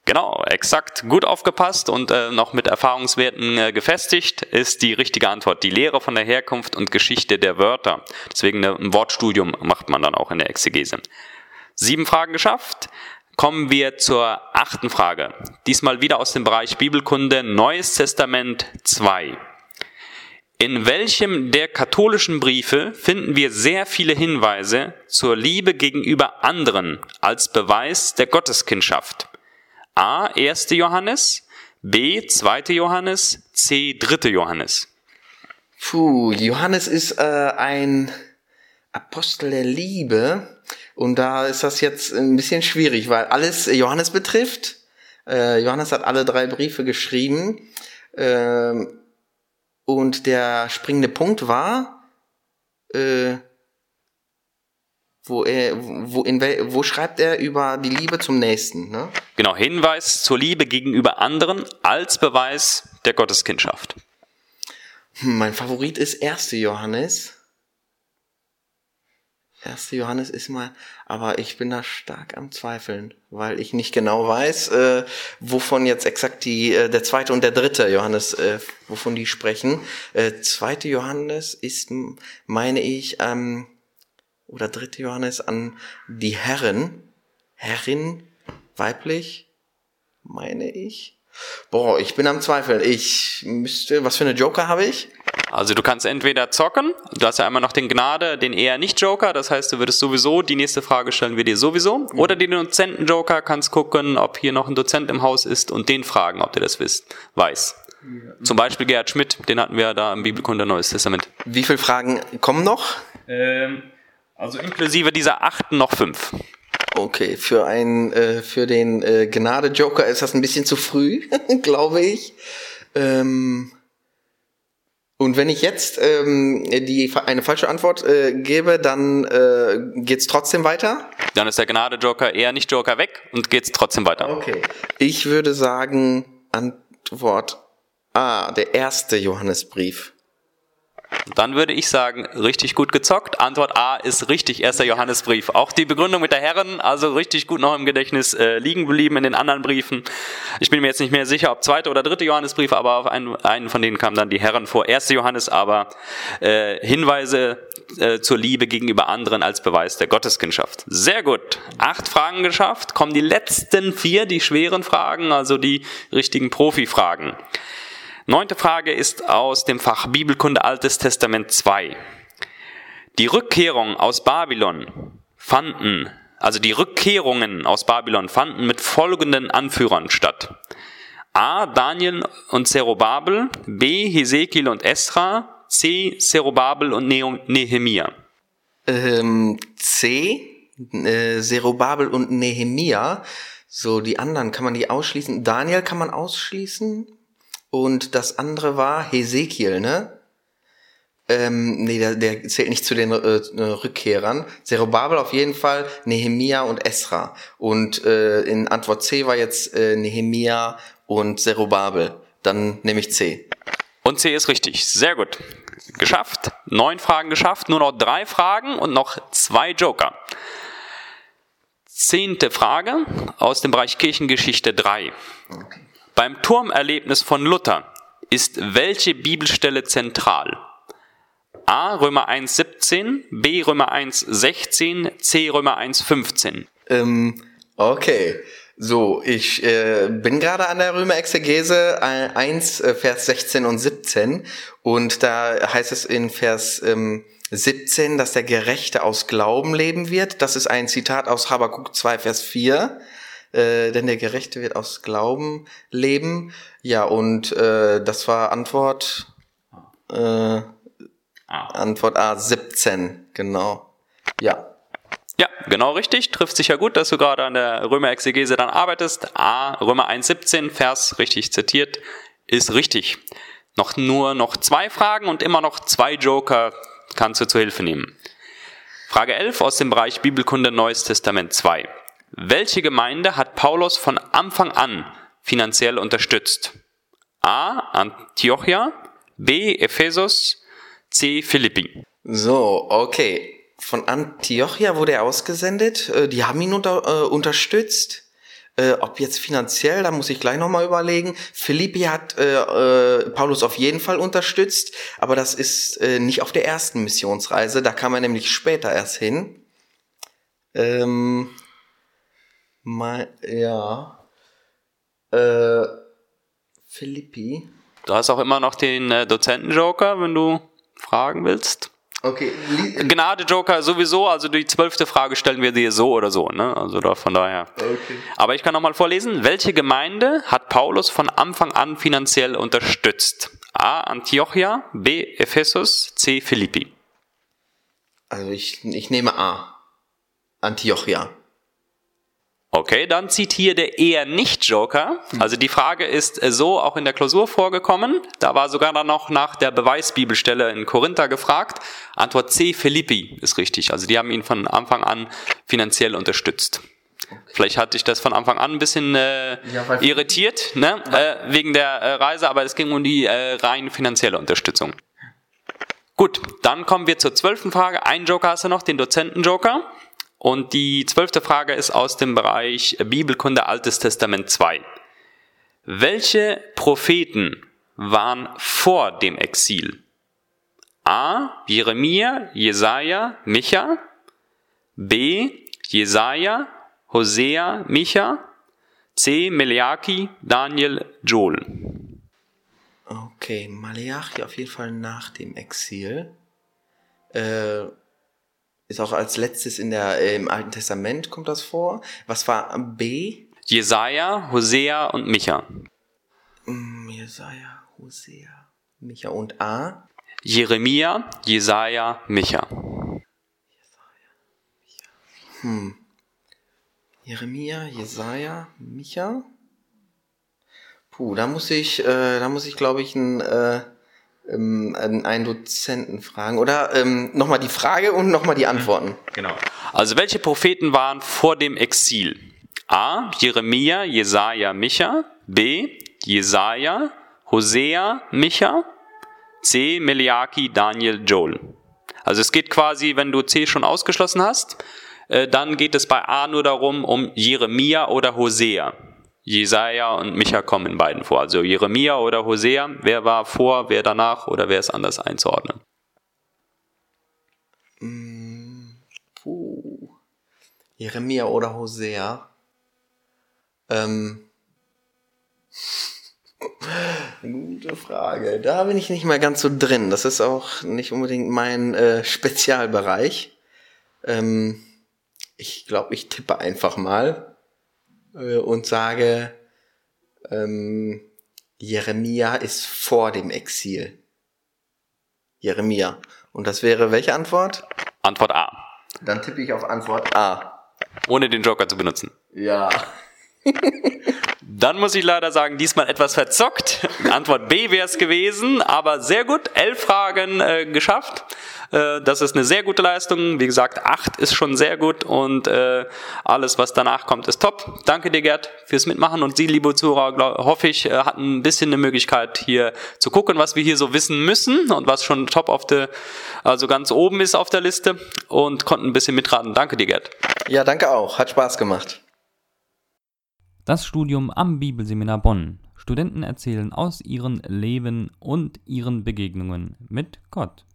Genau, exakt. Gut aufgepasst und äh, noch mit Erfahrungswerten äh, gefestigt ist die richtige Antwort. Die Lehre von der Herkunft und Geschichte der Wörter. Deswegen ne, ein Wortstudium macht man dann auch in der Exegese. Sieben Fragen geschafft. Kommen wir zur achten Frage. Diesmal wieder aus dem Bereich Bibelkunde, Neues Testament 2. In welchem der katholischen Briefe finden wir sehr viele Hinweise zur Liebe gegenüber anderen als Beweis der Gotteskindschaft? A. 1. Johannes, B. 2. Johannes, C. 3. Johannes. Puh, Johannes ist äh, ein Apostel der Liebe und da ist das jetzt ein bisschen schwierig, weil alles Johannes betrifft. Äh, Johannes hat alle drei Briefe geschrieben äh, und der springende Punkt war, äh, wo er, wo, in, wo schreibt er über die Liebe zum Nächsten? Ne? Genau, Hinweis zur Liebe gegenüber anderen als Beweis der Gotteskindschaft. Hm, mein Favorit ist 1. Johannes. 1. Johannes ist mal, aber ich bin da stark am Zweifeln, weil ich nicht genau weiß, äh, wovon jetzt exakt die, äh, der zweite und der dritte Johannes, äh, wovon die sprechen. Äh, zweite Johannes ist, meine ich, ähm, oder dritte Johannes an die Herren, Herrin, weiblich, meine ich. Boah, ich bin am Zweifeln. Ich müsste, was für eine Joker habe ich? Also du kannst entweder zocken, du hast ja einmal noch den Gnade, den eher nicht Joker, das heißt, du würdest sowieso, die nächste Frage stellen wir dir sowieso. Oder den Dozenten Joker, kannst gucken, ob hier noch ein Dozent im Haus ist und den fragen, ob der das wisst, weiß. Zum Beispiel Gerhard Schmidt, den hatten wir da im Bibelkunde Neues Testament. Wie viele Fragen kommen noch? Ähm, also inklusive dieser achten noch fünf. Okay, für einen, äh, für den äh, Gnade Joker ist das ein bisschen zu früh, glaube ich. Ähm, und wenn ich jetzt ähm, die eine falsche Antwort äh, gebe, dann äh, geht's trotzdem weiter. Dann ist der Gnade Joker eher nicht Joker weg und geht's trotzdem weiter. Okay. Ich würde sagen Antwort A, der erste Johannesbrief. Dann würde ich sagen, richtig gut gezockt. Antwort A ist richtig, erster Johannesbrief. Auch die Begründung mit der Herren, also richtig gut noch im Gedächtnis äh, liegen geblieben in den anderen Briefen. Ich bin mir jetzt nicht mehr sicher, ob zweite oder dritte Johannesbrief, aber auf einen, einen von denen kamen dann die Herren vor. Erste Johannes aber äh, Hinweise äh, zur Liebe gegenüber anderen als Beweis der Gotteskindschaft. Sehr gut. Acht Fragen geschafft. Kommen die letzten vier, die schweren Fragen, also die richtigen Profi-Fragen. Neunte Frage ist aus dem Fach Bibelkunde Altes Testament 2. Die Rückkehrung aus Babylon fanden, also die Rückkehrungen aus Babylon fanden mit folgenden Anführern statt. A. Daniel und Zerubabel, B. Hesekiel und Esra, C. Zerubabel und Nehemia. Ähm, C. Äh, Zerubabel und Nehemia. So, die anderen, kann man die ausschließen? Daniel kann man ausschließen? Und das andere war Hesekiel, ne? Ähm, nee, der, der zählt nicht zu den äh, Rückkehrern. Zerubabel auf jeden Fall, Nehemia und Esra. Und äh, in Antwort C war jetzt äh, Nehemia und Zerubabel. Dann nehme ich C. Und C ist richtig. Sehr gut. Geschafft. Neun Fragen geschafft. Nur noch drei Fragen und noch zwei Joker. Zehnte Frage aus dem Bereich Kirchengeschichte 3. Okay. Beim Turmerlebnis von Luther ist welche Bibelstelle zentral? A. Römer 1,17, B. Römer 1,16, C. Römer 1,15. Ähm, okay. So, ich äh, bin gerade an der Römer-Exegese 1, äh, Vers 16 und 17 und da heißt es in Vers ähm, 17, dass der Gerechte aus Glauben leben wird. Das ist ein Zitat aus Habakkuk 2, Vers 4 äh, denn der Gerechte wird aus Glauben leben. Ja, und äh, das war Antwort äh, ah. Antwort A 17, genau. Ja. Ja, genau richtig. Trifft sich ja gut, dass du gerade an der Römer-Exegese dann arbeitest. A, Römer 1,17, Vers richtig zitiert, ist richtig. Noch nur noch zwei Fragen und immer noch zwei Joker kannst du zur Hilfe nehmen. Frage 11 aus dem Bereich Bibelkunde Neues Testament 2. Welche Gemeinde hat Paulus von Anfang an finanziell unterstützt? A. Antiochia, B. Ephesus, C. Philippi. So, okay. Von Antiochia wurde er ausgesendet. Äh, die haben ihn unter, äh, unterstützt. Äh, ob jetzt finanziell, da muss ich gleich nochmal überlegen. Philippi hat äh, äh, Paulus auf jeden Fall unterstützt, aber das ist äh, nicht auf der ersten Missionsreise. Da kam er nämlich später erst hin. Ähm, Mal, ja. Äh, Philippi. Du hast auch immer noch den äh, Dozenten-Joker, wenn du fragen willst. Okay. Gnade-Joker sowieso, also die zwölfte Frage stellen wir dir so oder so, ne? Also da, von daher. Okay. Aber ich kann nochmal vorlesen. Welche Gemeinde hat Paulus von Anfang an finanziell unterstützt? A. Antiochia, B. Ephesus, C. Philippi. Also ich, ich nehme A. Antiochia. Okay, dann zieht hier der eher nicht Joker. Also die Frage ist äh, so auch in der Klausur vorgekommen. Da war sogar dann noch nach der Beweisbibelstelle in Korinther gefragt. Antwort C, Philippi ist richtig. Also die haben ihn von Anfang an finanziell unterstützt. Okay. Vielleicht hatte ich das von Anfang an ein bisschen äh, ja, irritiert, ne? Äh, wegen der äh, Reise, aber es ging um die äh, rein finanzielle Unterstützung. Gut, dann kommen wir zur zwölften Frage. Ein Joker hast du noch, den Dozenten-Joker. Und die zwölfte Frage ist aus dem Bereich Bibelkunde Altes Testament 2. Welche Propheten waren vor dem Exil? A. Jeremia, Jesaja, Micha. B. Jesaja, Hosea, Micha. C. Meleaki, Daniel, Joel. Okay, Maleachi auf jeden Fall nach dem Exil. Äh, ist auch als letztes in der, äh, im Alten Testament kommt das vor. Was war B? Jesaja, Hosea und Micha. Mm, Jesaja, Hosea, Micha und A. Jeremia, Jesaja, Micha. Hm. Jeremia, Jesaja, Micha. Puh, da muss ich, äh, da muss ich, glaube ich, einen, äh, ähm, einen Dozenten fragen. Oder ähm, nochmal die Frage und nochmal die Antworten. Genau. Also welche Propheten waren vor dem Exil? A. Jeremia, Jesaja, Micha. B. Jesaja, Hosea, Micha. C. Meliaki, Daniel, Joel. Also es geht quasi, wenn du C schon ausgeschlossen hast, äh, dann geht es bei A nur darum, um Jeremia oder Hosea. Jesaja und Micha kommen in beiden vor. Also Jeremia oder Hosea, wer war vor, wer danach oder wer ist anders einzuordnen? Mm. Jeremia oder Hosea? Ähm. Gute Frage. Da bin ich nicht mehr ganz so drin. Das ist auch nicht unbedingt mein äh, Spezialbereich. Ähm, ich glaube, ich tippe einfach mal äh, und sage, ähm, Jeremia ist vor dem Exil. Jeremia. Und das wäre welche Antwort? Antwort A. Dann tippe ich auf Antwort A. Ohne den Joker zu benutzen. Ja. Dann muss ich leider sagen, diesmal etwas verzockt. Antwort B wäre es gewesen, aber sehr gut. Elf Fragen äh, geschafft. Äh, das ist eine sehr gute Leistung. Wie gesagt, acht ist schon sehr gut und äh, alles, was danach kommt, ist top. Danke dir, Gerd, fürs Mitmachen und Sie, liebe Zuhörer, glaub, hoffe ich, äh, hatten ein bisschen eine Möglichkeit hier zu gucken, was wir hier so wissen müssen und was schon top auf der, also ganz oben ist auf der Liste und konnten ein bisschen mitraten. Danke dir, Gerd. Ja, danke auch. Hat Spaß gemacht. Das Studium am Bibelseminar Bonn. Studenten erzählen aus ihrem Leben und ihren Begegnungen mit Gott.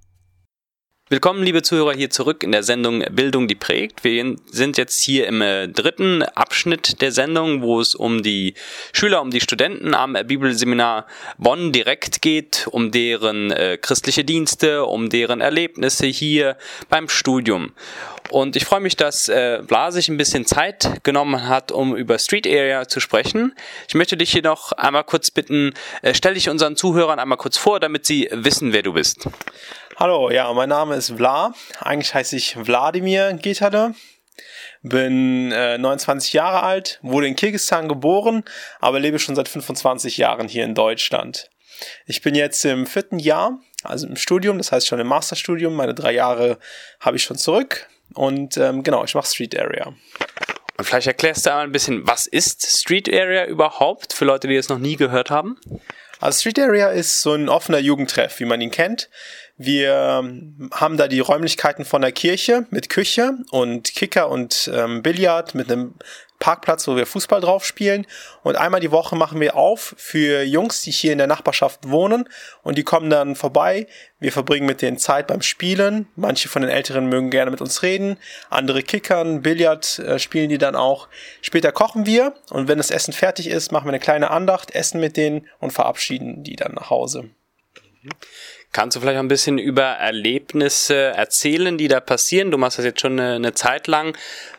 Willkommen, liebe Zuhörer, hier zurück in der Sendung Bildung, die prägt. Wir sind jetzt hier im äh, dritten Abschnitt der Sendung, wo es um die Schüler, um die Studenten am Bibelseminar Bonn direkt geht, um deren äh, christliche Dienste, um deren Erlebnisse hier beim Studium. Und ich freue mich, dass äh, sich ein bisschen Zeit genommen hat, um über Street Area zu sprechen. Ich möchte dich hier noch einmal kurz bitten, äh, stell dich unseren Zuhörern einmal kurz vor, damit sie wissen, wer du bist. Hallo, ja, mein Name ist Vla. Eigentlich heiße ich Wladimir Getade. Bin äh, 29 Jahre alt, wurde in Kirgisistan geboren, aber lebe schon seit 25 Jahren hier in Deutschland. Ich bin jetzt im vierten Jahr, also im Studium, das heißt schon im Masterstudium. Meine drei Jahre habe ich schon zurück. Und ähm, genau, ich mache Street Area. Und vielleicht erklärst du einmal ein bisschen, was ist Street Area überhaupt für Leute, die es noch nie gehört haben? Also Street Area ist so ein offener Jugendtreff, wie man ihn kennt. Wir haben da die Räumlichkeiten von der Kirche mit Küche und Kicker und ähm, Billard mit einem Parkplatz, wo wir Fußball drauf spielen. Und einmal die Woche machen wir auf für Jungs, die hier in der Nachbarschaft wohnen. Und die kommen dann vorbei. Wir verbringen mit denen Zeit beim Spielen. Manche von den Älteren mögen gerne mit uns reden. Andere kickern, Billard äh, spielen die dann auch. Später kochen wir. Und wenn das Essen fertig ist, machen wir eine kleine Andacht, essen mit denen und verabschieden die dann nach Hause. Kannst du vielleicht ein bisschen über Erlebnisse erzählen, die da passieren? Du machst das jetzt schon eine, eine Zeit lang.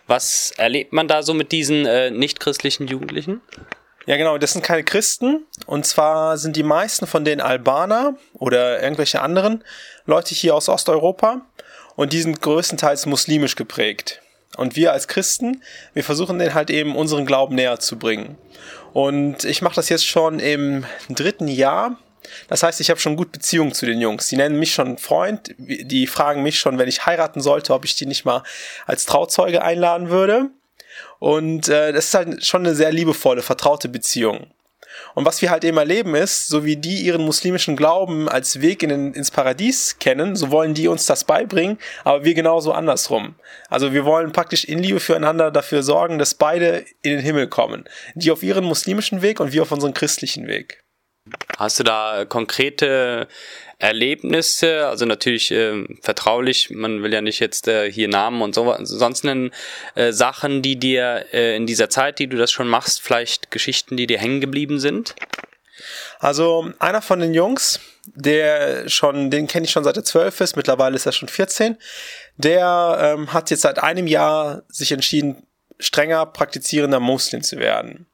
Was erlebt man da so mit diesen äh, nichtchristlichen Jugendlichen? Ja, genau, das sind keine Christen. Und zwar sind die meisten von denen Albaner oder irgendwelche anderen Leute hier aus Osteuropa. Und die sind größtenteils muslimisch geprägt. Und wir als Christen, wir versuchen den halt eben unseren Glauben näher zu bringen. Und ich mache das jetzt schon im dritten Jahr das heißt, ich habe schon gut Beziehungen zu den Jungs. Die nennen mich schon Freund. Die fragen mich schon, wenn ich heiraten sollte, ob ich die nicht mal als Trauzeuge einladen würde. Und äh, das ist halt schon eine sehr liebevolle, vertraute Beziehung. Und was wir halt eben erleben ist, so wie die ihren muslimischen Glauben als Weg in ins Paradies kennen, so wollen die uns das beibringen, aber wir genauso andersrum. Also wir wollen praktisch in Liebe füreinander dafür sorgen, dass beide in den Himmel kommen. Die auf ihren muslimischen Weg und wir auf unseren christlichen Weg. Hast du da konkrete Erlebnisse, also natürlich äh, vertraulich, man will ja nicht jetzt äh, hier Namen und so, sonst äh, Sachen, die dir äh, in dieser Zeit, die du das schon machst, vielleicht Geschichten, die dir hängen geblieben sind? Also einer von den Jungs, der schon, den kenne ich schon seit er zwölf ist, mittlerweile ist er schon 14, der ähm, hat jetzt seit einem Jahr sich entschieden, strenger praktizierender Muslim zu werden.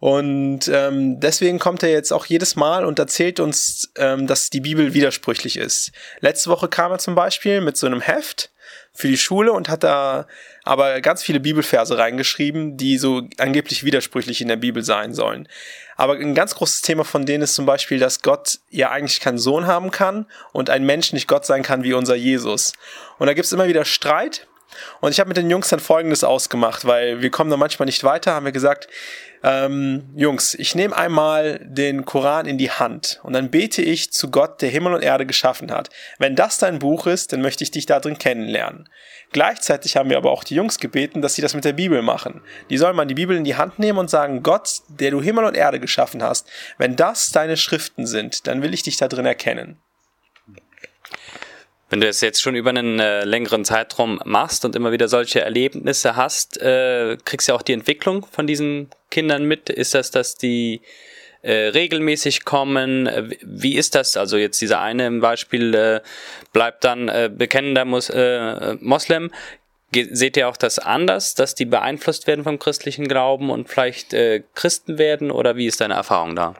Und ähm, deswegen kommt er jetzt auch jedes Mal und erzählt uns, ähm, dass die Bibel widersprüchlich ist. Letzte Woche kam er zum Beispiel mit so einem Heft für die Schule und hat da aber ganz viele Bibelverse reingeschrieben, die so angeblich widersprüchlich in der Bibel sein sollen. Aber ein ganz großes Thema von denen ist zum Beispiel, dass Gott ja eigentlich keinen Sohn haben kann und ein Mensch nicht Gott sein kann wie unser Jesus. Und da gibt's immer wieder Streit. Und ich habe mit den Jungs dann Folgendes ausgemacht, weil wir kommen da manchmal nicht weiter, haben wir gesagt, ähm, Jungs, ich nehme einmal den Koran in die Hand und dann bete ich zu Gott, der Himmel und Erde geschaffen hat. Wenn das dein Buch ist, dann möchte ich dich da drin kennenlernen. Gleichzeitig haben wir aber auch die Jungs gebeten, dass sie das mit der Bibel machen. Die sollen mal die Bibel in die Hand nehmen und sagen, Gott, der du Himmel und Erde geschaffen hast, wenn das deine Schriften sind, dann will ich dich da drin erkennen. Wenn du es jetzt schon über einen äh, längeren Zeitraum machst und immer wieder solche Erlebnisse hast, äh, kriegst du ja auch die Entwicklung von diesen Kindern mit. Ist das, dass die äh, regelmäßig kommen? Wie ist das? Also jetzt dieser eine im Beispiel äh, bleibt dann äh, bekennender Mus äh, Moslem. Seht ihr auch das anders, dass die beeinflusst werden vom christlichen Glauben und vielleicht äh, Christen werden? Oder wie ist deine Erfahrung da?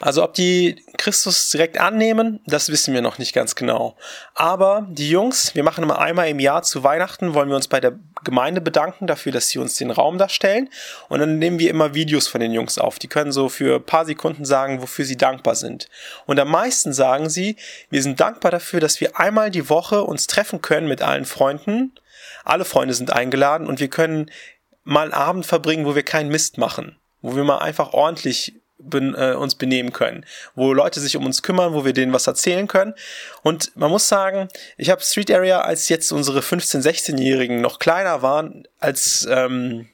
Also ob die Christus direkt annehmen, das wissen wir noch nicht ganz genau. Aber die Jungs, wir machen immer einmal im Jahr zu Weihnachten, wollen wir uns bei der Gemeinde bedanken dafür, dass sie uns den Raum darstellen. Und dann nehmen wir immer Videos von den Jungs auf. Die können so für ein paar Sekunden sagen, wofür sie dankbar sind. Und am meisten sagen sie, wir sind dankbar dafür, dass wir einmal die Woche uns treffen können mit allen Freunden. Alle Freunde sind eingeladen und wir können mal einen Abend verbringen, wo wir keinen Mist machen. Wo wir mal einfach ordentlich ben, äh, uns benehmen können, wo Leute sich um uns kümmern, wo wir denen was erzählen können. Und man muss sagen, ich habe Street Area, als jetzt unsere 15-, 16-Jährigen noch kleiner waren, als ähm,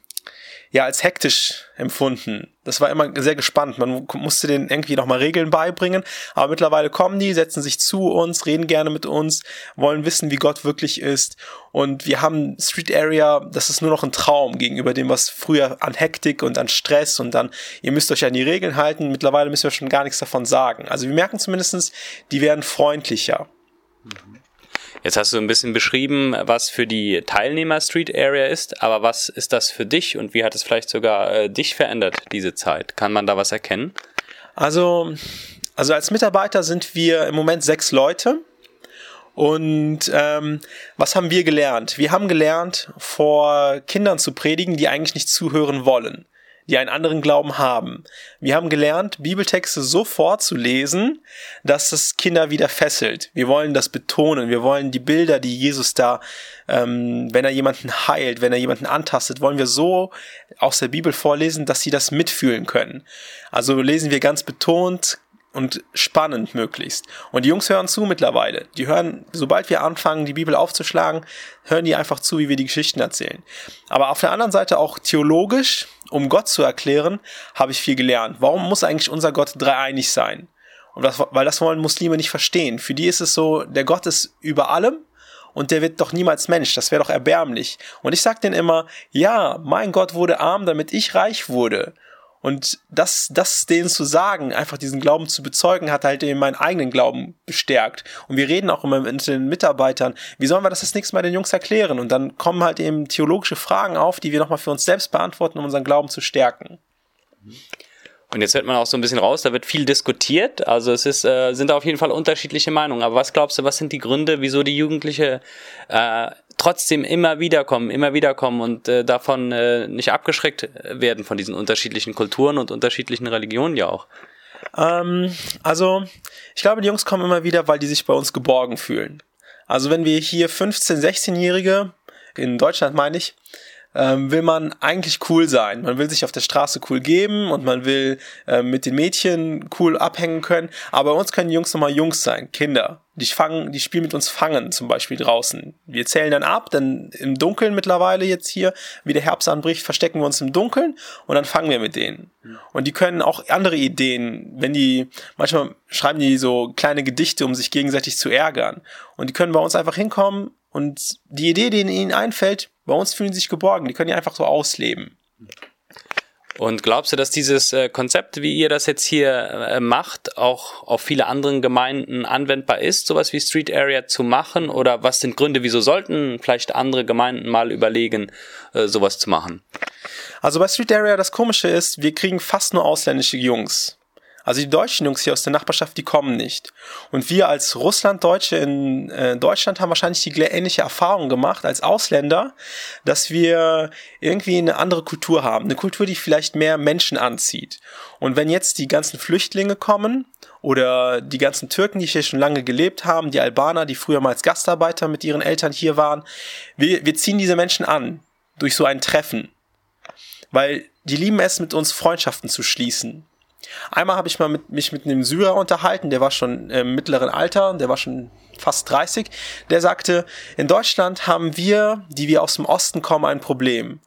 ja als hektisch empfunden. Das war immer sehr gespannt. Man musste denen irgendwie nochmal Regeln beibringen. Aber mittlerweile kommen die, setzen sich zu uns, reden gerne mit uns, wollen wissen, wie Gott wirklich ist. Und wir haben Street Area, das ist nur noch ein Traum gegenüber dem, was früher an Hektik und an Stress und dann, ihr müsst euch an die Regeln halten. Mittlerweile müssen wir schon gar nichts davon sagen. Also wir merken zumindestens, die werden freundlicher. Mhm. Jetzt hast du ein bisschen beschrieben, was für die Teilnehmer Street Area ist, aber was ist das für dich und wie hat es vielleicht sogar äh, dich verändert, diese Zeit? Kann man da was erkennen? Also, also als Mitarbeiter sind wir im Moment sechs Leute. Und ähm, was haben wir gelernt? Wir haben gelernt, vor Kindern zu predigen, die eigentlich nicht zuhören wollen die einen anderen Glauben haben. Wir haben gelernt, Bibeltexte so vorzulesen, dass es Kinder wieder fesselt. Wir wollen das betonen. Wir wollen die Bilder, die Jesus da, ähm, wenn er jemanden heilt, wenn er jemanden antastet, wollen wir so aus der Bibel vorlesen, dass sie das mitfühlen können. Also lesen wir ganz betont, und spannend möglichst. Und die Jungs hören zu mittlerweile. Die hören, sobald wir anfangen, die Bibel aufzuschlagen, hören die einfach zu, wie wir die Geschichten erzählen. Aber auf der anderen Seite auch theologisch, um Gott zu erklären, habe ich viel gelernt. Warum muss eigentlich unser Gott dreieinig sein? Und das, weil das wollen Muslime nicht verstehen. Für die ist es so, der Gott ist über allem und der wird doch niemals Mensch. Das wäre doch erbärmlich. Und ich sag denen immer, ja, mein Gott wurde arm, damit ich reich wurde. Und das, das denen zu sagen, einfach diesen Glauben zu bezeugen, hat halt eben meinen eigenen Glauben bestärkt. Und wir reden auch immer mit den Mitarbeitern, wie sollen wir das das nächste Mal den Jungs erklären? Und dann kommen halt eben theologische Fragen auf, die wir nochmal für uns selbst beantworten, um unseren Glauben zu stärken. Und jetzt hört man auch so ein bisschen raus, da wird viel diskutiert. Also es ist, äh, sind auf jeden Fall unterschiedliche Meinungen. Aber was glaubst du, was sind die Gründe, wieso die Jugendliche äh, trotzdem immer wieder kommen, immer wieder kommen und äh, davon äh, nicht abgeschreckt werden von diesen unterschiedlichen Kulturen und unterschiedlichen Religionen ja auch? Ähm, also ich glaube, die Jungs kommen immer wieder, weil die sich bei uns geborgen fühlen. Also wenn wir hier 15-, 16-Jährige, in Deutschland meine ich, ähm, will man eigentlich cool sein. Man will sich auf der Straße cool geben und man will äh, mit den Mädchen cool abhängen können. Aber bei uns können Jungs nochmal Jungs sein, Kinder. Die fangen, die spielen mit uns fangen, zum Beispiel draußen. Wir zählen dann ab, dann im Dunkeln mittlerweile jetzt hier, wie der Herbst anbricht, verstecken wir uns im Dunkeln und dann fangen wir mit denen. Und die können auch andere Ideen, wenn die, manchmal schreiben die so kleine Gedichte, um sich gegenseitig zu ärgern. Und die können bei uns einfach hinkommen und die Idee, die ihnen einfällt, bei uns fühlen sie sich geborgen, die können die einfach so ausleben. Und glaubst du, dass dieses äh, Konzept, wie ihr das jetzt hier äh, macht, auch auf viele anderen Gemeinden anwendbar ist, sowas wie Street Area zu machen? Oder was sind Gründe, wieso sollten vielleicht andere Gemeinden mal überlegen, äh, sowas zu machen? Also bei Street Area das Komische ist, wir kriegen fast nur ausländische Jungs. Also die deutschen Jungs hier aus der Nachbarschaft, die kommen nicht. Und wir als Russlanddeutsche in äh, Deutschland haben wahrscheinlich die ähnliche Erfahrung gemacht als Ausländer, dass wir irgendwie eine andere Kultur haben. Eine Kultur, die vielleicht mehr Menschen anzieht. Und wenn jetzt die ganzen Flüchtlinge kommen oder die ganzen Türken, die hier schon lange gelebt haben, die Albaner, die früher mal als Gastarbeiter mit ihren Eltern hier waren, wir, wir ziehen diese Menschen an durch so ein Treffen. Weil die lieben es, mit uns Freundschaften zu schließen. Einmal habe ich mal mit, mich mit einem Syrer unterhalten, der war schon im mittleren Alter, der war schon fast 30. Der sagte, in Deutschland haben wir, die wir aus dem Osten kommen, ein Problem.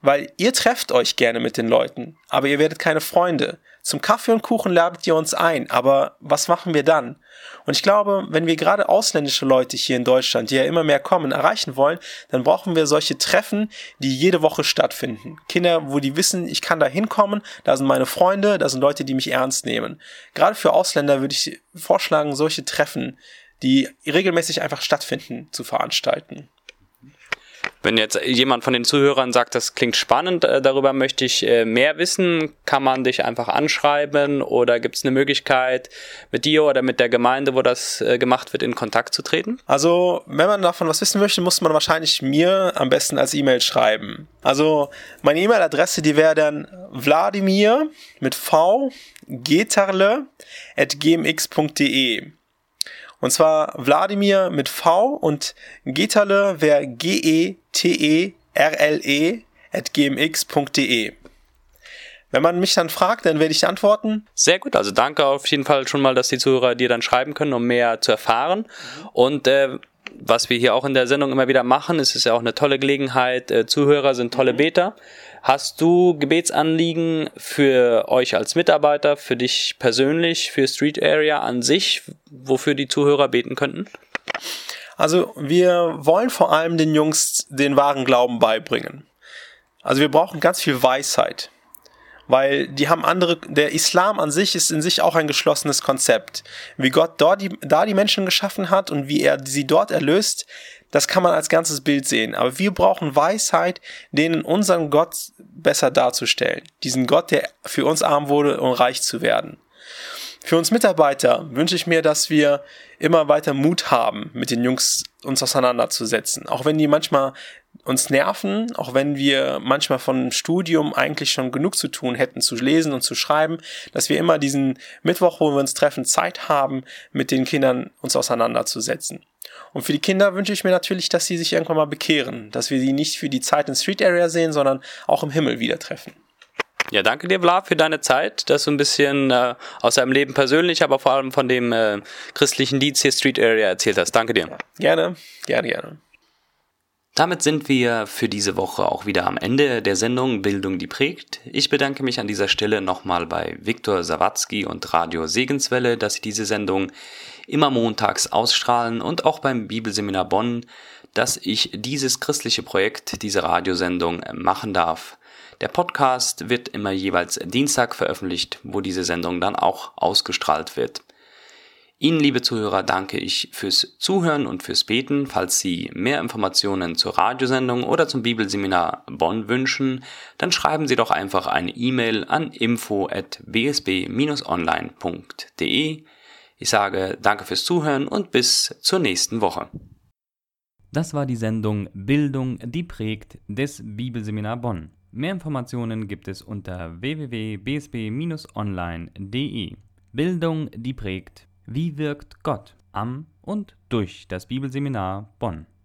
Weil ihr trefft euch gerne mit den Leuten, aber ihr werdet keine Freunde. Zum Kaffee und Kuchen ladet ihr uns ein, aber was machen wir dann? Und ich glaube, wenn wir gerade ausländische Leute hier in Deutschland, die ja immer mehr kommen, erreichen wollen, dann brauchen wir solche Treffen, die jede Woche stattfinden. Kinder, wo die wissen, ich kann da hinkommen, da sind meine Freunde, da sind Leute, die mich ernst nehmen. Gerade für Ausländer würde ich vorschlagen, solche Treffen, die regelmäßig einfach stattfinden, zu veranstalten. Wenn jetzt jemand von den Zuhörern sagt, das klingt spannend, äh, darüber möchte ich äh, mehr wissen, kann man dich einfach anschreiben oder gibt es eine Möglichkeit, mit dir oder mit der Gemeinde, wo das äh, gemacht wird, in Kontakt zu treten? Also, wenn man davon was wissen möchte, muss man wahrscheinlich mir am besten als E-Mail schreiben. Also, meine E-Mail-Adresse, die wäre dann Wladimir mit V, getarle at gmx.de. Und zwar Wladimir mit V und Getale wäre G-E-T-E-R-L-E at gmx.de. Wenn man mich dann fragt, dann werde ich antworten. Sehr gut, also danke auf jeden Fall schon mal, dass die Zuhörer dir dann schreiben können, um mehr zu erfahren. Und äh, was wir hier auch in der Sendung immer wieder machen, es ist ja auch eine tolle Gelegenheit. Äh, Zuhörer sind tolle Beter. Hast du Gebetsanliegen für euch als Mitarbeiter, für dich persönlich, für Street Area an sich, wofür die Zuhörer beten könnten? Also wir wollen vor allem den Jungs den wahren Glauben beibringen. Also wir brauchen ganz viel Weisheit, weil die haben andere, der Islam an sich ist in sich auch ein geschlossenes Konzept. Wie Gott dort die, da die Menschen geschaffen hat und wie er sie dort erlöst, das kann man als ganzes Bild sehen. Aber wir brauchen Weisheit, denen unseren Gott besser darzustellen. Diesen Gott, der für uns arm wurde, um reich zu werden. Für uns Mitarbeiter wünsche ich mir, dass wir immer weiter Mut haben, mit den Jungs uns auseinanderzusetzen. Auch wenn die manchmal uns nerven, auch wenn wir manchmal von Studium eigentlich schon genug zu tun hätten, zu lesen und zu schreiben, dass wir immer diesen Mittwoch, wo wir uns treffen, Zeit haben, mit den Kindern uns auseinanderzusetzen. Und für die Kinder wünsche ich mir natürlich, dass sie sich irgendwann mal bekehren, dass wir sie nicht für die Zeit in Street Area sehen, sondern auch im Himmel wieder treffen. Ja, danke dir, Vlad, für deine Zeit, dass du ein bisschen äh, aus deinem Leben persönlich, aber vor allem von dem äh, christlichen Dienst hier Street Area erzählt hast. Danke dir. Gerne, gerne, gerne. Damit sind wir für diese Woche auch wieder am Ende der Sendung Bildung, die prägt. Ich bedanke mich an dieser Stelle nochmal bei Viktor Sawatzki und Radio Segenswelle, dass sie diese Sendung immer montags ausstrahlen und auch beim Bibelseminar Bonn, dass ich dieses christliche Projekt, diese Radiosendung machen darf. Der Podcast wird immer jeweils Dienstag veröffentlicht, wo diese Sendung dann auch ausgestrahlt wird. Ihnen, liebe Zuhörer, danke ich fürs Zuhören und fürs Beten. Falls Sie mehr Informationen zur Radiosendung oder zum Bibelseminar Bonn wünschen, dann schreiben Sie doch einfach eine E-Mail an info@bsb-online.de. Ich sage danke fürs Zuhören und bis zur nächsten Woche. Das war die Sendung Bildung, die prägt des Bibelseminar Bonn. Mehr Informationen gibt es unter www.bsb-online.de. Bildung, die prägt. Wie wirkt Gott am und durch das Bibelseminar Bonn?